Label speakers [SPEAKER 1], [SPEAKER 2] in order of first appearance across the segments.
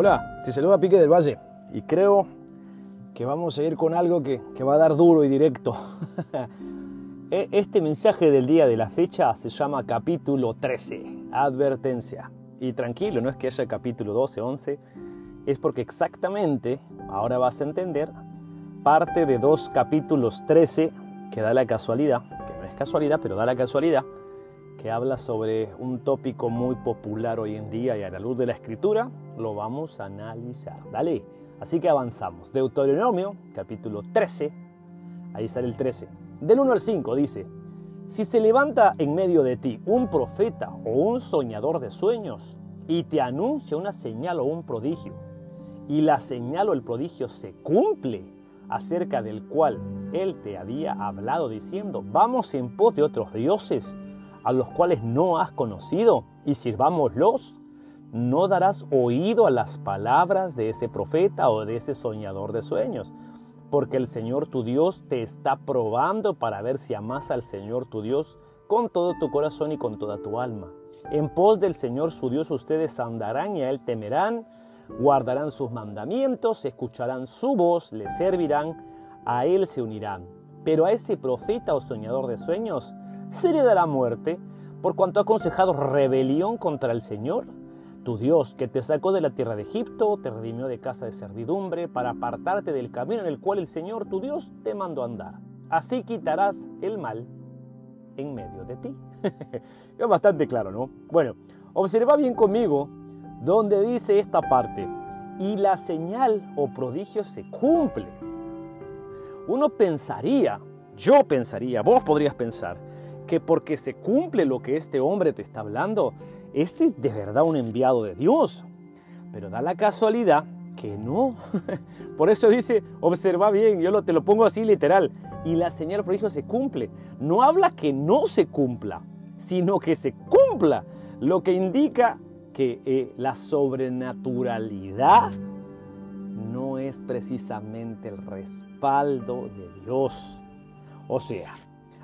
[SPEAKER 1] Hola, te saluda Pique del Valle y creo que vamos a ir con algo que, que va a dar duro y directo. E, este mensaje del día de la fecha se llama capítulo 13, advertencia. Y tranquilo, no es que haya capítulo 12, 11, es porque exactamente, ahora vas a entender, parte de dos capítulos 13 que da la casualidad, que no es casualidad, pero da la casualidad, que habla sobre un tópico muy popular hoy en día y a la luz de la escritura lo vamos a analizar. Dale, así que avanzamos. Deuteronomio, capítulo 13, ahí sale el 13. Del 1 al 5 dice, si se levanta en medio de ti un profeta o un soñador de sueños y te anuncia una señal o un prodigio, y la señal o el prodigio se cumple acerca del cual él te había hablado diciendo, vamos en pos de otros dioses a los cuales no has conocido y sirvámoslos, no darás oído a las palabras de ese profeta o de ese soñador de sueños porque el Señor tu Dios te está probando para ver si amas al Señor tu Dios con todo tu corazón y con toda tu alma. En pos del Señor su Dios ustedes andarán y a Él temerán, guardarán sus mandamientos, escucharán su voz, le servirán, a Él se unirán. Pero a ese profeta o soñador de sueños se le dará muerte por cuanto ha aconsejado rebelión contra el Señor tu Dios, que te sacó de la tierra de Egipto, te redimió de casa de servidumbre, para apartarte del camino en el cual el Señor tu Dios te mandó andar. Así quitarás el mal en medio de ti. es bastante claro, ¿no? Bueno, observa bien conmigo donde dice esta parte, y la señal o prodigio se cumple. Uno pensaría, yo pensaría, vos podrías pensar, que porque se cumple lo que este hombre te está hablando, este es de verdad un enviado de Dios. Pero da la casualidad que no. Por eso dice, observa bien, yo te lo pongo así literal. Y la señal prodigio se cumple. No habla que no se cumpla, sino que se cumpla. Lo que indica que eh, la sobrenaturalidad no es precisamente el respaldo de Dios. O sea,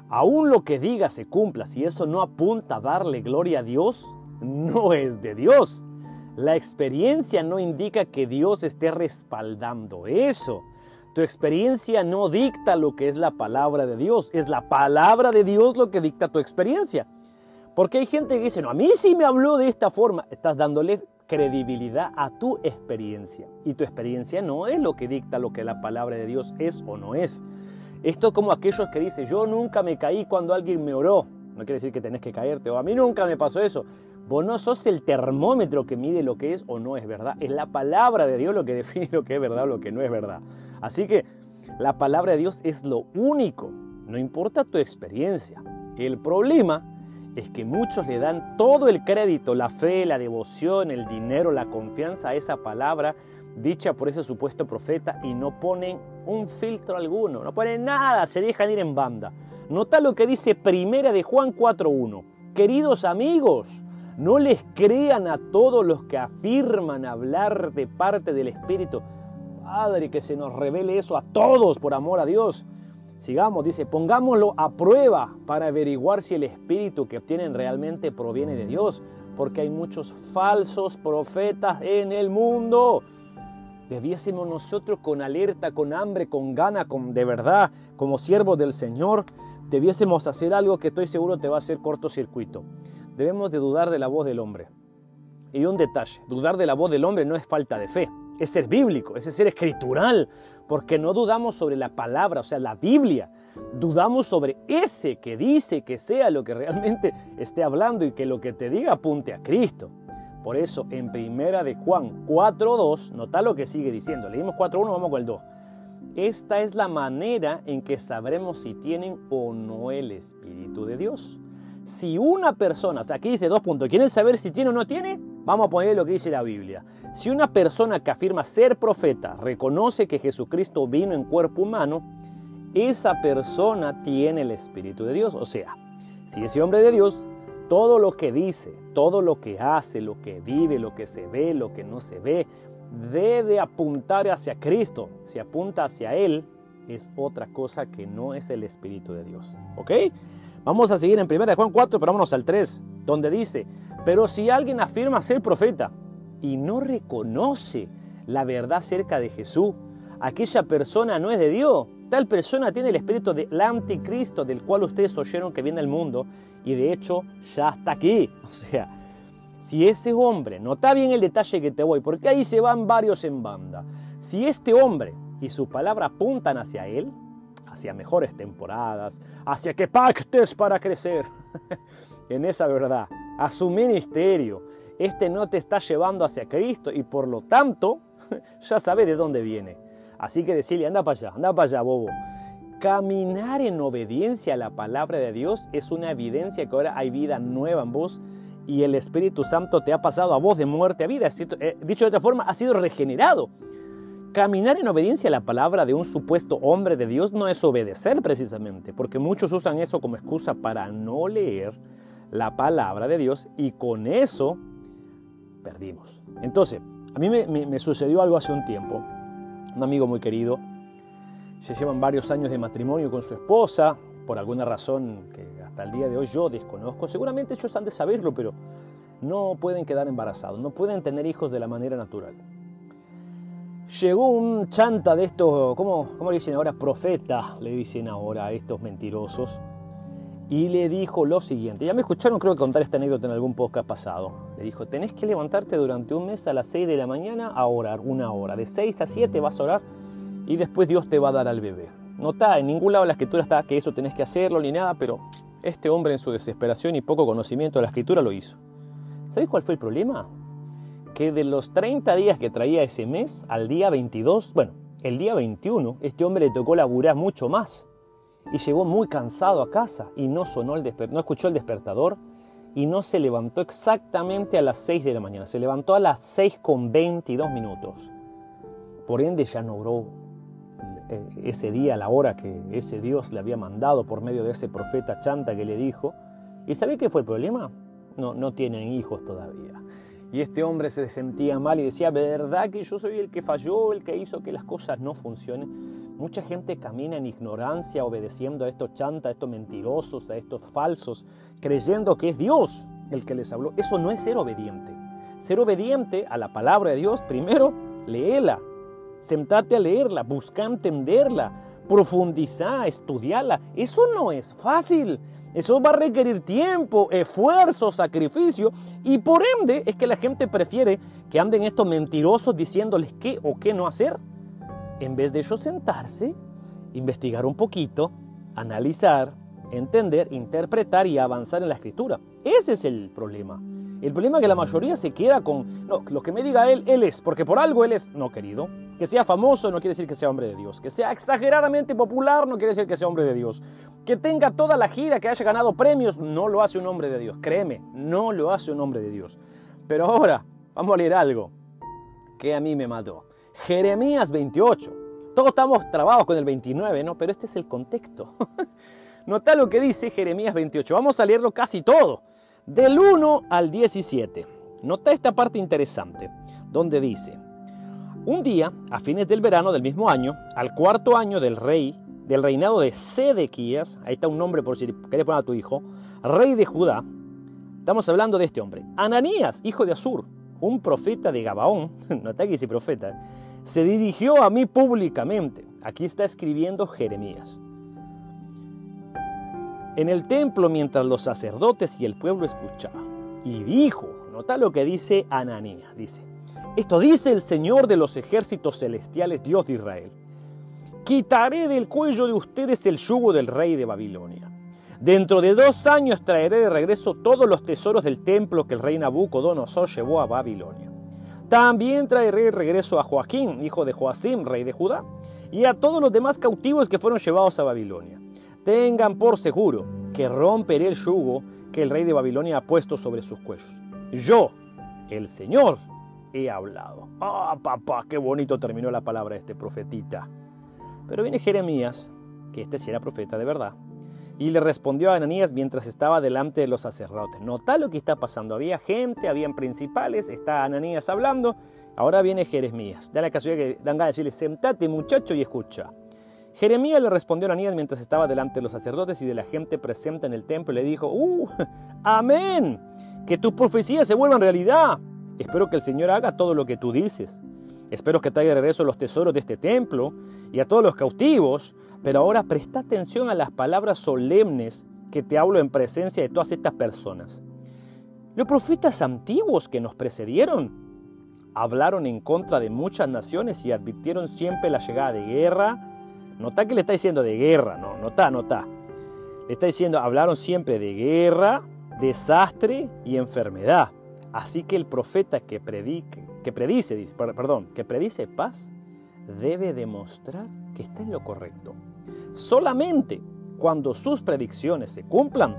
[SPEAKER 1] aún lo que diga se cumpla, si eso no apunta a darle gloria a Dios, no es de Dios. La experiencia no indica que Dios esté respaldando eso. Tu experiencia no dicta lo que es la palabra de Dios. Es la palabra de Dios lo que dicta tu experiencia. Porque hay gente que dice, no, a mí sí me habló de esta forma. Estás dándole credibilidad a tu experiencia. Y tu experiencia no es lo que dicta lo que la palabra de Dios es o no es. Esto como aquellos que dicen, yo nunca me caí cuando alguien me oró. No quiere decir que tenés que caerte, o a mí nunca me pasó eso. Vos no sos el termómetro que mide lo que es o no es verdad. Es la palabra de Dios lo que define lo que es verdad o lo que no es verdad. Así que la palabra de Dios es lo único. No importa tu experiencia. El problema es que muchos le dan todo el crédito, la fe, la devoción, el dinero, la confianza a esa palabra dicha por ese supuesto profeta y no ponen un filtro alguno, no ponen nada, se dejan ir en banda. Nota lo que dice Primera de Juan 4.1. Queridos amigos, no les crean a todos los que afirman hablar de parte del Espíritu. Padre, que se nos revele eso a todos por amor a Dios. Sigamos, dice, pongámoslo a prueba para averiguar si el Espíritu que obtienen realmente proviene de Dios, porque hay muchos falsos profetas en el mundo. Debiésemos nosotros con alerta, con hambre, con gana, con de verdad, como siervos del Señor, debiésemos hacer algo que estoy seguro te va a hacer cortocircuito debemos de dudar de la voz del hombre. Y un detalle, dudar de la voz del hombre no es falta de fe, es ser bíblico, es ser escritural, porque no dudamos sobre la palabra, o sea, la Biblia. Dudamos sobre ese que dice que sea lo que realmente esté hablando y que lo que te diga apunte a Cristo. Por eso en primera de Juan 4.2, nota lo que sigue diciendo. Leímos 4.1, vamos con el 2. Esta es la manera en que sabremos si tienen o no el Espíritu de Dios si una persona, aquí dice dos puntos, ¿quieren saber si tiene o no tiene? Vamos a poner lo que dice la Biblia. Si una persona que afirma ser profeta reconoce que Jesucristo vino en cuerpo humano, esa persona tiene el Espíritu de Dios. O sea, si ese hombre de Dios, todo lo que dice, todo lo que hace, lo que vive, lo que se ve, lo que no se ve, debe apuntar hacia Cristo. Si apunta hacia Él, es otra cosa que no es el Espíritu de Dios. ¿Ok? Vamos a seguir en 1 Juan 4, pero vámonos al 3, donde dice, pero si alguien afirma ser profeta y no reconoce la verdad acerca de Jesús, aquella persona no es de Dios. Tal persona tiene el espíritu del anticristo del cual ustedes oyeron que viene al mundo y de hecho ya está aquí. O sea, si ese hombre, nota bien el detalle que te voy, porque ahí se van varios en banda. Si este hombre y su palabra apuntan hacia él, hacia mejores temporadas, hacia que pactes para crecer en esa verdad, a su ministerio, este no te está llevando hacia Cristo y por lo tanto ya sabes de dónde viene. Así que decirle, anda para allá, anda para allá, bobo. Caminar en obediencia a la palabra de Dios es una evidencia que ahora hay vida nueva en vos y el Espíritu Santo te ha pasado a vos de muerte a vida. Eh, dicho de otra forma, ha sido regenerado. Caminar en obediencia a la palabra de un supuesto hombre de Dios no es obedecer precisamente, porque muchos usan eso como excusa para no leer la palabra de Dios y con eso perdimos. Entonces, a mí me, sucedió algo hace un tiempo. Un amigo muy querido, se llevan varios años de matrimonio con su esposa, por alguna razón que hasta el día de hoy yo desconozco. Seguramente ellos han de saberlo, pero no pueden quedar embarazados, no pueden tener hijos de la manera natural. Llegó un chanta de estos, ¿cómo, cómo le dicen ahora? Profeta, le dicen ahora a estos mentirosos y le dijo lo siguiente. Ya me escucharon creo que contar esta anécdota en algún podcast pasado. Le dijo, tenés que levantarte durante un mes a las 6 de la mañana a orar, una hora. De 6 a 7 vas a orar y después Dios te va a dar al bebé. No en ningún lado de la escritura está que eso tenés que hacerlo ni nada, pero este hombre en su desesperación y poco conocimiento de la escritura lo hizo. ¿Sabéis cuál fue el problema? Que de los 30 días que traía ese mes, al día 22, bueno, el día 21, este hombre le tocó laburar mucho más y llegó muy cansado a casa y no sonó el no escuchó el despertador y no se levantó exactamente a las 6 de la mañana, se levantó a las 6 con 22 minutos. Por ende ya no obró eh, ese día, la hora que ese Dios le había mandado por medio de ese profeta chanta que le dijo. ¿Y sabe qué fue el problema? No, no tienen hijos todavía. Y este hombre se sentía mal y decía, ¿verdad que yo soy el que falló, el que hizo que las cosas no funcionen? Mucha gente camina en ignorancia obedeciendo a estos chantas, a estos mentirosos, a estos falsos, creyendo que es Dios el que les habló. Eso no es ser obediente. Ser obediente a la palabra de Dios, primero, léela, sentate a leerla, busca entenderla, profundizar, estudiarla. Eso no es fácil. Eso va a requerir tiempo, esfuerzo, sacrificio y por ende es que la gente prefiere que anden estos mentirosos diciéndoles qué o qué no hacer, en vez de ellos sentarse, investigar un poquito, analizar, entender, interpretar y avanzar en la escritura. Ese es el problema. El problema es que la mayoría se queda con, no, lo que me diga él, él es, porque por algo él es, no querido. Que sea famoso no quiere decir que sea hombre de Dios. Que sea exageradamente popular no quiere decir que sea hombre de Dios. Que tenga toda la gira, que haya ganado premios, no lo hace un hombre de Dios. Créeme, no lo hace un hombre de Dios. Pero ahora, vamos a leer algo que a mí me mató. Jeremías 28. Todos estamos trabados con el 29, ¿no? Pero este es el contexto. Nota lo que dice Jeremías 28. Vamos a leerlo casi todo del 1 al 17. Nota esta parte interesante, donde dice, un día, a fines del verano del mismo año, al cuarto año del rey, del reinado de Sedequías, ahí está un nombre por si querés poner a tu hijo, rey de Judá, estamos hablando de este hombre, Ananías, hijo de Asur, un profeta de Gabaón, nota que dice profeta, se dirigió a mí públicamente. Aquí está escribiendo Jeremías en el templo mientras los sacerdotes y el pueblo escuchaban. Y dijo, nota lo que dice Ananías, dice, esto dice el Señor de los ejércitos celestiales, Dios de Israel. Quitaré del cuello de ustedes el yugo del rey de Babilonia. Dentro de dos años traeré de regreso todos los tesoros del templo que el rey Nabucodonosor llevó a Babilonia. También traeré de regreso a Joaquín, hijo de Joacim, rey de Judá, y a todos los demás cautivos que fueron llevados a Babilonia Tengan por seguro que romperé el yugo que el rey de Babilonia ha puesto sobre sus cuellos. Yo, el Señor, he hablado. Ah, papá, qué bonito terminó la palabra de este profetita. Pero viene Jeremías, que este sí era profeta de verdad, y le respondió a Ananías mientras estaba delante de los sacerdotes. Nota lo que está pasando. Había gente, habían principales, está Ananías hablando. Ahora viene Jeremías. Da la casualidad que dan ganas de decirle, sentate muchacho y escucha. Jeremías le respondió a Ananías mientras estaba delante de los sacerdotes y de la gente presente en el templo y le dijo, ¡Uh! ¡Amén! Que tus profecías se vuelvan realidad. Espero que el Señor haga todo lo que tú dices. Espero que traiga de regreso los tesoros de este templo y a todos los cautivos. Pero ahora presta atención a las palabras solemnes que te hablo en presencia de todas estas personas. Los profetas antiguos que nos precedieron hablaron en contra de muchas naciones y advirtieron siempre la llegada de guerra. Nota que le está diciendo de guerra, no, nota, nota. Le está diciendo, hablaron siempre de guerra, desastre y enfermedad. Así que el profeta que, predique, que predice, perdón, que predice paz, debe demostrar que está en lo correcto. Solamente cuando sus predicciones se cumplan,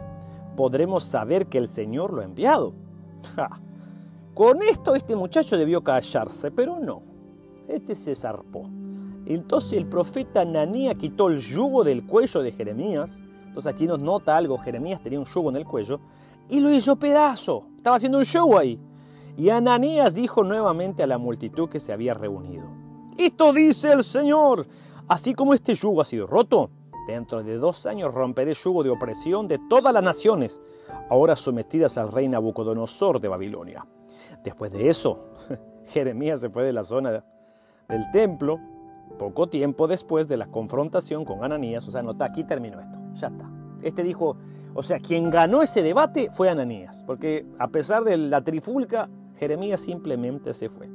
[SPEAKER 1] podremos saber que el Señor lo ha enviado. Con esto este muchacho debió callarse, pero no. Este se zarpó. Entonces el profeta Nanía quitó el yugo del cuello de Jeremías. Entonces aquí nos nota algo, Jeremías tenía un yugo en el cuello y lo hizo pedazo. Estaba haciendo un show ahí. Y Ananías dijo nuevamente a la multitud que se había reunido. Esto dice el Señor. Así como este yugo ha sido roto, dentro de dos años romperé yugo de opresión de todas las naciones, ahora sometidas al rey Nabucodonosor de Babilonia. Después de eso, Jeremías se fue de la zona del templo, poco tiempo después de la confrontación con Ananías. O sea, nota, aquí terminó esto, ya está. Este dijo, o sea, quien ganó ese debate fue Ananías, porque a pesar de la trifulca, Jeremías simplemente se fue.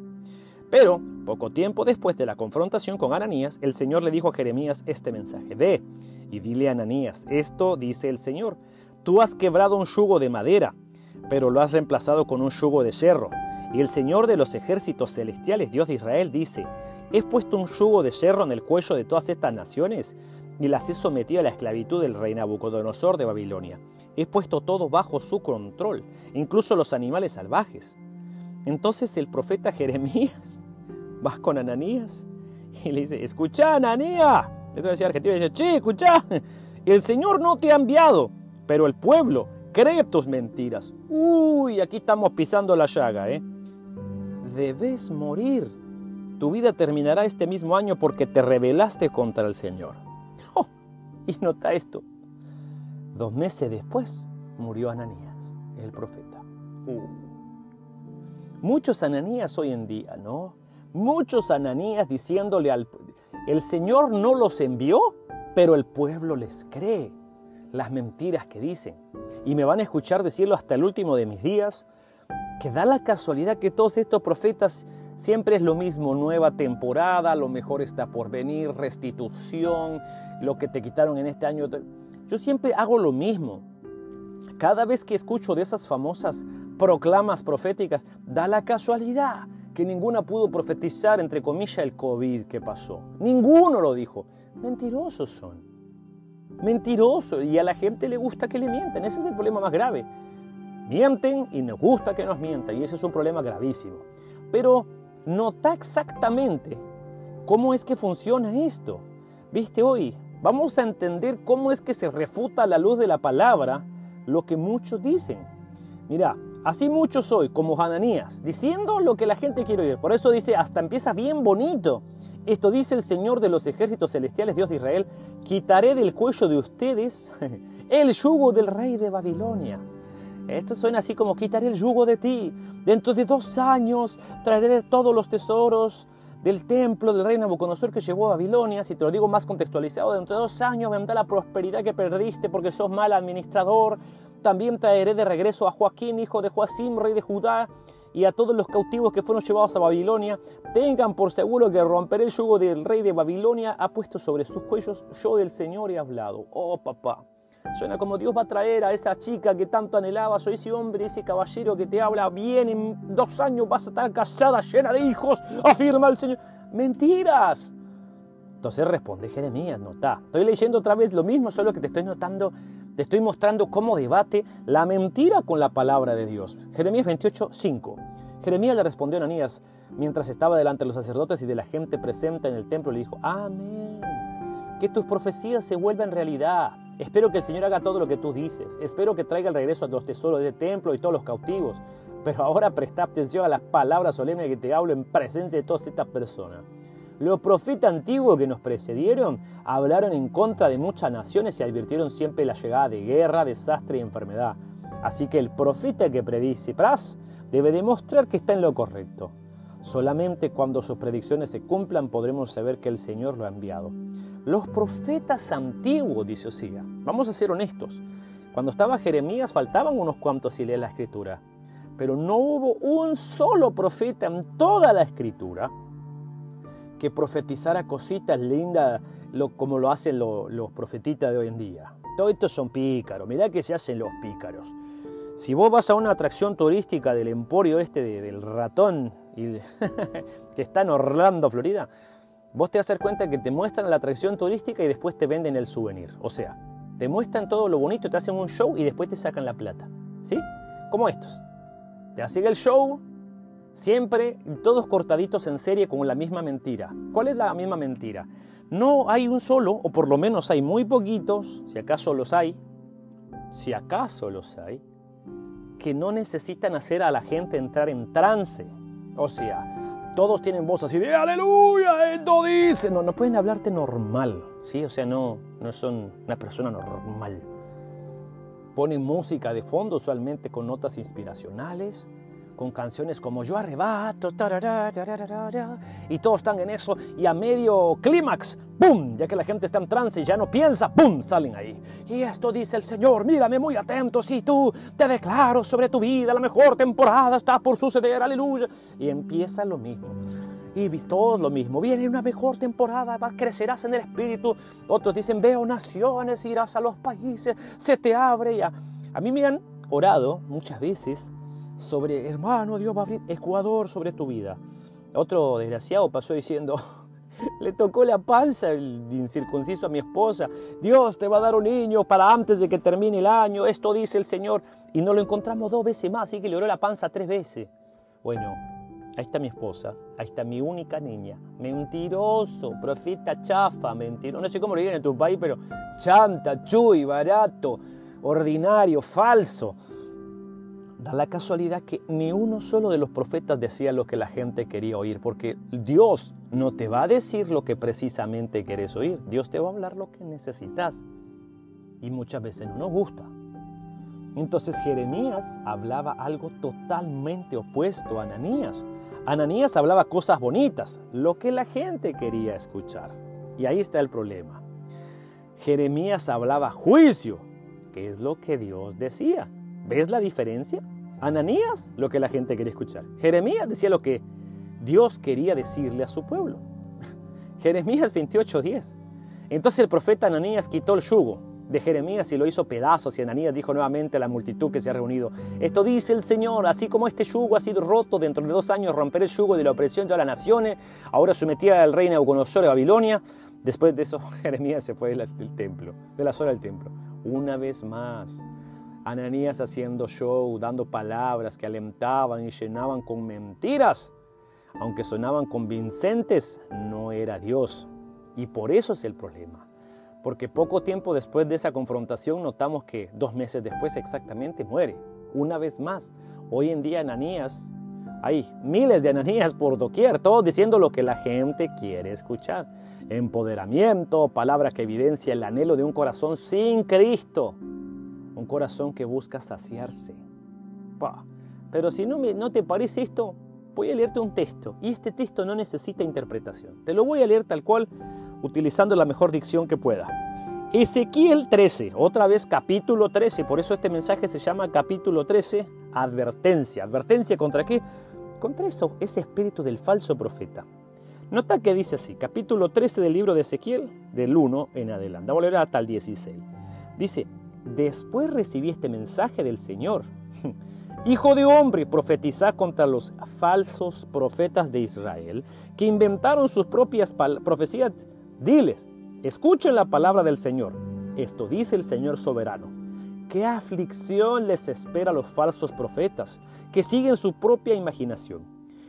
[SPEAKER 1] Pero, poco tiempo después de la confrontación con Ananías, el Señor le dijo a Jeremías este mensaje. Ve y dile a Ananías, esto dice el Señor, tú has quebrado un yugo de madera, pero lo has reemplazado con un yugo de cerro. Y el Señor de los ejércitos celestiales, Dios de Israel, dice, he puesto un yugo de cerro en el cuello de todas estas naciones y las he sometido a la esclavitud del rey Nabucodonosor de Babilonia. He puesto todo bajo su control, incluso los animales salvajes. Entonces el profeta Jeremías va con Ananías y le dice, escucha Ananías. Esto decía argentino dice, che, escucha, el Señor no te ha enviado, pero el pueblo cree tus mentiras. Uy, aquí estamos pisando la llaga, ¿eh? Debes morir. Tu vida terminará este mismo año porque te rebelaste contra el Señor. Y nota esto. Dos meses después murió Ananías, el profeta. Uh. Muchos Ananías hoy en día, ¿no? Muchos Ananías diciéndole al... El Señor no los envió, pero el pueblo les cree las mentiras que dicen. Y me van a escuchar decirlo hasta el último de mis días, que da la casualidad que todos estos profetas Siempre es lo mismo, nueva temporada, lo mejor está por venir, restitución, lo que te quitaron en este año. Yo siempre hago lo mismo. Cada vez que escucho de esas famosas proclamas proféticas, da la casualidad que ninguna pudo profetizar, entre comillas, el COVID que pasó. Ninguno lo dijo. Mentirosos son. Mentirosos. Y a la gente le gusta que le mienten. Ese es el problema más grave. Mienten y nos gusta que nos mientan. Y ese es un problema gravísimo. Pero nota exactamente cómo es que funciona esto. Viste hoy, vamos a entender cómo es que se refuta a la luz de la palabra lo que muchos dicen. Mira, así muchos soy, como Hananías, diciendo lo que la gente quiere oír. Por eso dice, hasta empieza bien bonito. Esto dice el Señor de los ejércitos celestiales, Dios de Israel, quitaré del cuello de ustedes el yugo del rey de Babilonia esto suena así como quitaré el yugo de ti. Dentro de dos años traeré todos los tesoros del templo del rey Nabucodonosor que llevó a Babilonia. Si te lo digo más contextualizado, dentro de dos años vendrá la prosperidad que perdiste porque sos mal administrador. También traeré de regreso a Joaquín, hijo de Joacim, rey de Judá, y a todos los cautivos que fueron llevados a Babilonia. Tengan por seguro que romperé el yugo del rey de Babilonia, ha puesto sobre sus cuellos, yo del Señor he hablado. Oh papá. Suena como Dios va a traer a esa chica que tanto anhelabas, o ese hombre, ese caballero que te habla bien, en dos años vas a estar casada, llena de hijos, afirma el Señor. Mentiras. Entonces responde Jeremías, nota. Estoy leyendo otra vez lo mismo, solo que te estoy notando, te estoy mostrando cómo debate la mentira con la palabra de Dios. Jeremías 28, 5. Jeremías le respondió a Ananías mientras estaba delante de los sacerdotes y de la gente presente en el templo, le dijo, amén, que tus profecías se vuelvan realidad Espero que el Señor haga todo lo que tú dices. Espero que traiga el regreso a los tesoros del templo y todos los cautivos. Pero ahora presta atención a las palabras solemnes que te hablo en presencia de todas estas personas. Los profetas antiguos que nos precedieron hablaron en contra de muchas naciones y advirtieron siempre la llegada de guerra, desastre y enfermedad. Así que el profeta que predice paz debe demostrar que está en lo correcto. Solamente cuando sus predicciones se cumplan podremos saber que el Señor lo ha enviado. Los profetas antiguos, dice Osía, vamos a ser honestos, cuando estaba Jeremías faltaban unos cuantos si lees la escritura, pero no hubo un solo profeta en toda la escritura que profetizara cositas lindas como lo hacen los profetitas de hoy en día. Todos estos son pícaros, mirá que se hacen los pícaros. Si vos vas a una atracción turística del emporio este del ratón que está en Orlando, Florida, vos te vas a dar cuenta que te muestran la atracción turística y después te venden el souvenir. O sea, te muestran todo lo bonito, te hacen un show y después te sacan la plata. ¿Sí? Como estos. Te hacen el show, siempre todos cortaditos en serie con la misma mentira. ¿Cuál es la misma mentira? No hay un solo, o por lo menos hay muy poquitos, si acaso los hay, si acaso los hay, que no necesitan hacer a la gente entrar en trance. O sea, todos tienen voz así de aleluya, esto dice. No, no pueden hablarte normal, ¿sí? O sea, no, no son una persona normal. Ponen música de fondo usualmente con notas inspiracionales con canciones como Yo arrebato, y todos están en eso, y a medio clímax, ¡pum! Ya que la gente está en trance y ya no piensa, ¡pum! Salen ahí. Y esto dice el Señor, mírame muy atento, si tú te declaro sobre tu vida, la mejor temporada está por suceder, aleluya. Y empieza lo mismo. Y todos lo mismo, viene una mejor temporada, crecerás en el espíritu. Otros dicen, veo naciones, irás a los países, se te abre ya. A mí me han orado muchas veces sobre, hermano, Dios va a abrir Ecuador sobre tu vida. Otro desgraciado pasó diciendo, le tocó la panza el incircunciso a mi esposa. Dios te va a dar un niño para antes de que termine el año. Esto dice el Señor. Y no lo encontramos dos veces más, así que le oró la panza tres veces. Bueno, ahí está mi esposa, ahí está mi única niña. Mentiroso, profeta chafa, mentiroso. No sé cómo lo digan en tu país, pero chanta, chuy, barato, ordinario, falso. Da la casualidad que ni uno solo de los profetas decía lo que la gente quería oír, porque Dios no te va a decir lo que precisamente quieres oír, Dios te va a hablar lo que necesitas. Y muchas veces no nos gusta. Entonces Jeremías hablaba algo totalmente opuesto a Ananías. Ananías hablaba cosas bonitas, lo que la gente quería escuchar. Y ahí está el problema. Jeremías hablaba juicio, que es lo que Dios decía. ¿Ves la diferencia? Ananías, lo que la gente quería escuchar. Jeremías decía lo que Dios quería decirle a su pueblo. Jeremías 28:10. Entonces el profeta Ananías quitó el yugo de Jeremías y lo hizo pedazos y Ananías dijo nuevamente a la multitud que se ha reunido, esto dice el Señor, así como este yugo ha sido roto dentro de dos años, romper el yugo de la opresión de las naciones, ahora sometida al rey Nabucodonosor de Babilonia, después de eso Jeremías se fue del templo, de la zona del templo, una vez más. Ananías haciendo show, dando palabras que alentaban y llenaban con mentiras. Aunque sonaban convincentes, no era Dios. Y por eso es el problema. Porque poco tiempo después de esa confrontación notamos que dos meses después exactamente muere. Una vez más, hoy en día Ananías, hay miles de Ananías por doquier, todos diciendo lo que la gente quiere escuchar. Empoderamiento, palabras que evidencia el anhelo de un corazón sin Cristo un corazón que busca saciarse. Pero si no, me, no te parece esto, voy a leerte un texto y este texto no necesita interpretación. Te lo voy a leer tal cual, utilizando la mejor dicción que pueda. Ezequiel 13, otra vez capítulo 13, por eso este mensaje se llama capítulo 13, advertencia. ¿Advertencia contra qué? Contra eso, ese espíritu del falso profeta. Nota que dice así, capítulo 13 del libro de Ezequiel, del 1 en adelante. Vamos a leer hasta el 16. Dice, Después recibí este mensaje del Señor. Hijo de hombre, profetiza contra los falsos profetas de Israel que inventaron sus propias profecías. Diles, escuchen la palabra del Señor. Esto dice el Señor soberano. ¿Qué aflicción les espera a los falsos profetas que siguen su propia imaginación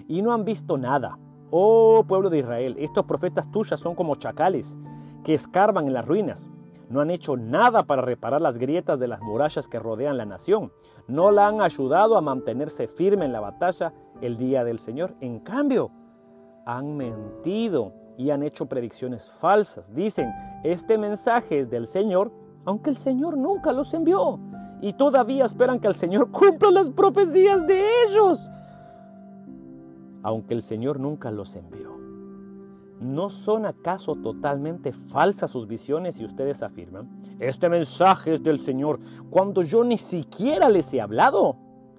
[SPEAKER 1] y no han visto nada? Oh pueblo de Israel, estos profetas tuyas son como chacales que escarban en las ruinas no han hecho nada para reparar las grietas de las murallas que rodean la nación. No la han ayudado a mantenerse firme en la batalla el día del Señor. En cambio, han mentido y han hecho predicciones falsas. Dicen, este mensaje es del Señor, aunque el Señor nunca los envió. y todavía esperan que el Señor cumpla las profecías de ellos, aunque el Señor nunca los envió. ¿No son acaso totalmente falsas sus visiones y ustedes afirman, este mensaje es del Señor, cuando yo ni siquiera les he hablado?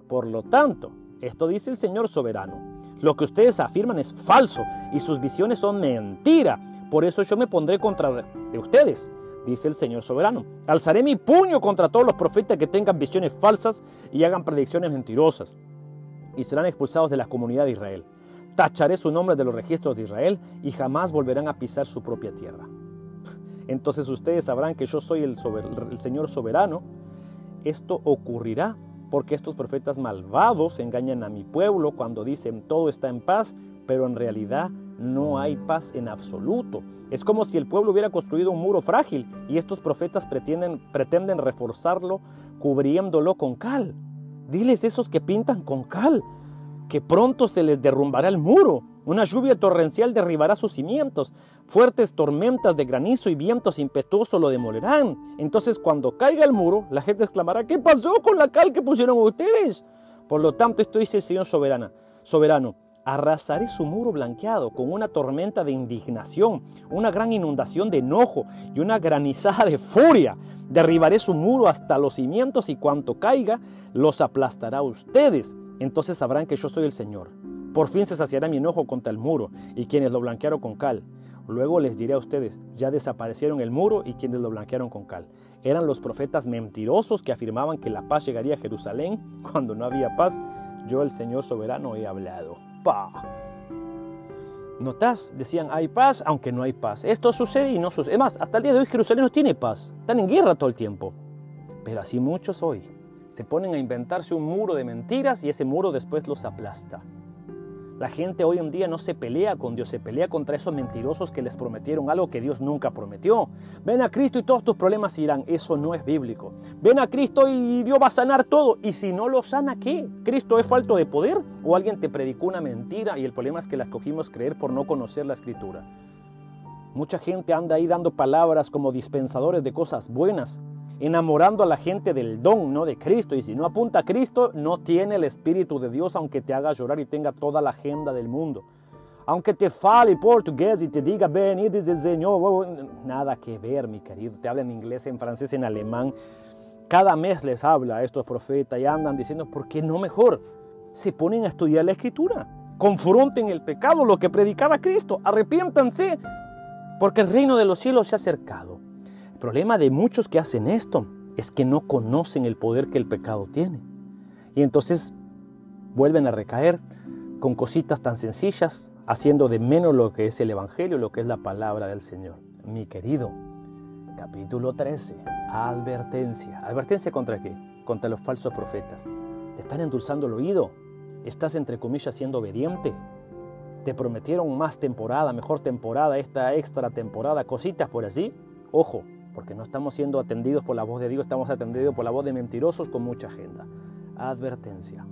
[SPEAKER 1] Por lo tanto, esto dice el Señor soberano, lo que ustedes afirman es falso y sus visiones son mentira. Por eso yo me pondré contra de ustedes dice el Señor soberano. Alzaré mi puño contra todos los profetas que tengan visiones falsas y hagan predicciones mentirosas, y serán expulsados de la comunidad de Israel. Tacharé su nombre de los registros de Israel y jamás volverán a pisar su propia tierra. Entonces ustedes sabrán que yo soy el, Señor soberano. Esto ocurrirá porque estos profetas malvados engañan a mi pueblo cuando dicen todo está en paz, pero en realidad no hay paz en absoluto. Es como si el pueblo hubiera construido un muro frágil y estos profetas pretenden reforzarlo cubriéndolo con cal. Diles esos que pintan con cal, que pronto se les derrumbará el muro. Una lluvia torrencial derribará sus cimientos. Fuertes tormentas de granizo y vientos impetuosos lo demolerán. Entonces cuando caiga el muro, la gente exclamará, ¿qué pasó con la cal que pusieron ustedes? Por lo tanto, esto dice el Señor soberana, soberano. Arrasaré su muro blanqueado con una tormenta de indignación, una gran inundación de enojo y una granizada de furia. Derribaré su muro hasta los cimientos y cuanto caiga, los aplastará a ustedes. Entonces sabrán que yo soy el Señor. Por fin se saciará mi enojo contra el muro y quienes lo blanquearon con cal. Luego les diré a ustedes, ya desaparecieron el muro y quienes lo blanquearon con cal. Eran los profetas mentirosos que afirmaban que la paz llegaría a Jerusalén cuando no había paz. Yo, el Señor soberano, he hablado. ¿Notas? Decían, hay paz, aunque no hay paz. Esto sucede y no sucede. Es más, hasta el día de hoy Jerusalén no tiene paz. Están en guerra todo el tiempo. Pero así muchos hoy se ponen a inventarse un muro de mentiras y ese muro después los aplasta. La gente hoy en día no se pelea con Dios, se pelea contra esos mentirosos que les prometieron algo que Dios nunca prometió. Ven a Cristo y todos tus problemas irán. Eso no es bíblico. Ven a Cristo y Dios va a sanar todo. Y si no lo sana, ¿qué? ¿Cristo es falto de poder? ¿O alguien te predicó una mentira y el problema es que la escogimos creer por no conocer la escritura? Mucha gente anda ahí dando palabras como dispensadores de cosas buenas, enamorando a la gente del don, no de Cristo. Y si no apunta a Cristo, no tiene el Espíritu de Dios, aunque te haga llorar y tenga toda la agenda del mundo. Aunque te fale portugués y te diga, ven, desde el Señor, nada que ver, mi querido. Te habla en inglés, en francés, en alemán. Cada mes les habla a estos profetas y andan diciendo, ¿por qué no mejor? Se ponen a estudiar la escritura. Confronten el pecado, lo que predicaba Cristo. Arrepiéntanse, porque el reino de los cielos se ha acercado problema de muchos que hacen esto es que no conocen el poder que el pecado tiene. Y entonces vuelven a recaer con cositas tan sencillas, haciendo de menos lo que es el Evangelio, lo que es la palabra del Señor. Mi querido, capítulo 13, advertencia. ¿Advertencia contra qué? Contra los falsos profetas. Te están endulzando el oído. Estás, entre comillas, siendo obediente. Te prometieron más temporada, mejor temporada, esta extra temporada, cositas por allí. Ojo, porque no estamos siendo atendidos por la voz de Dios, estamos atendidos por la voz de mentirosos con mucha agenda. Advertencia.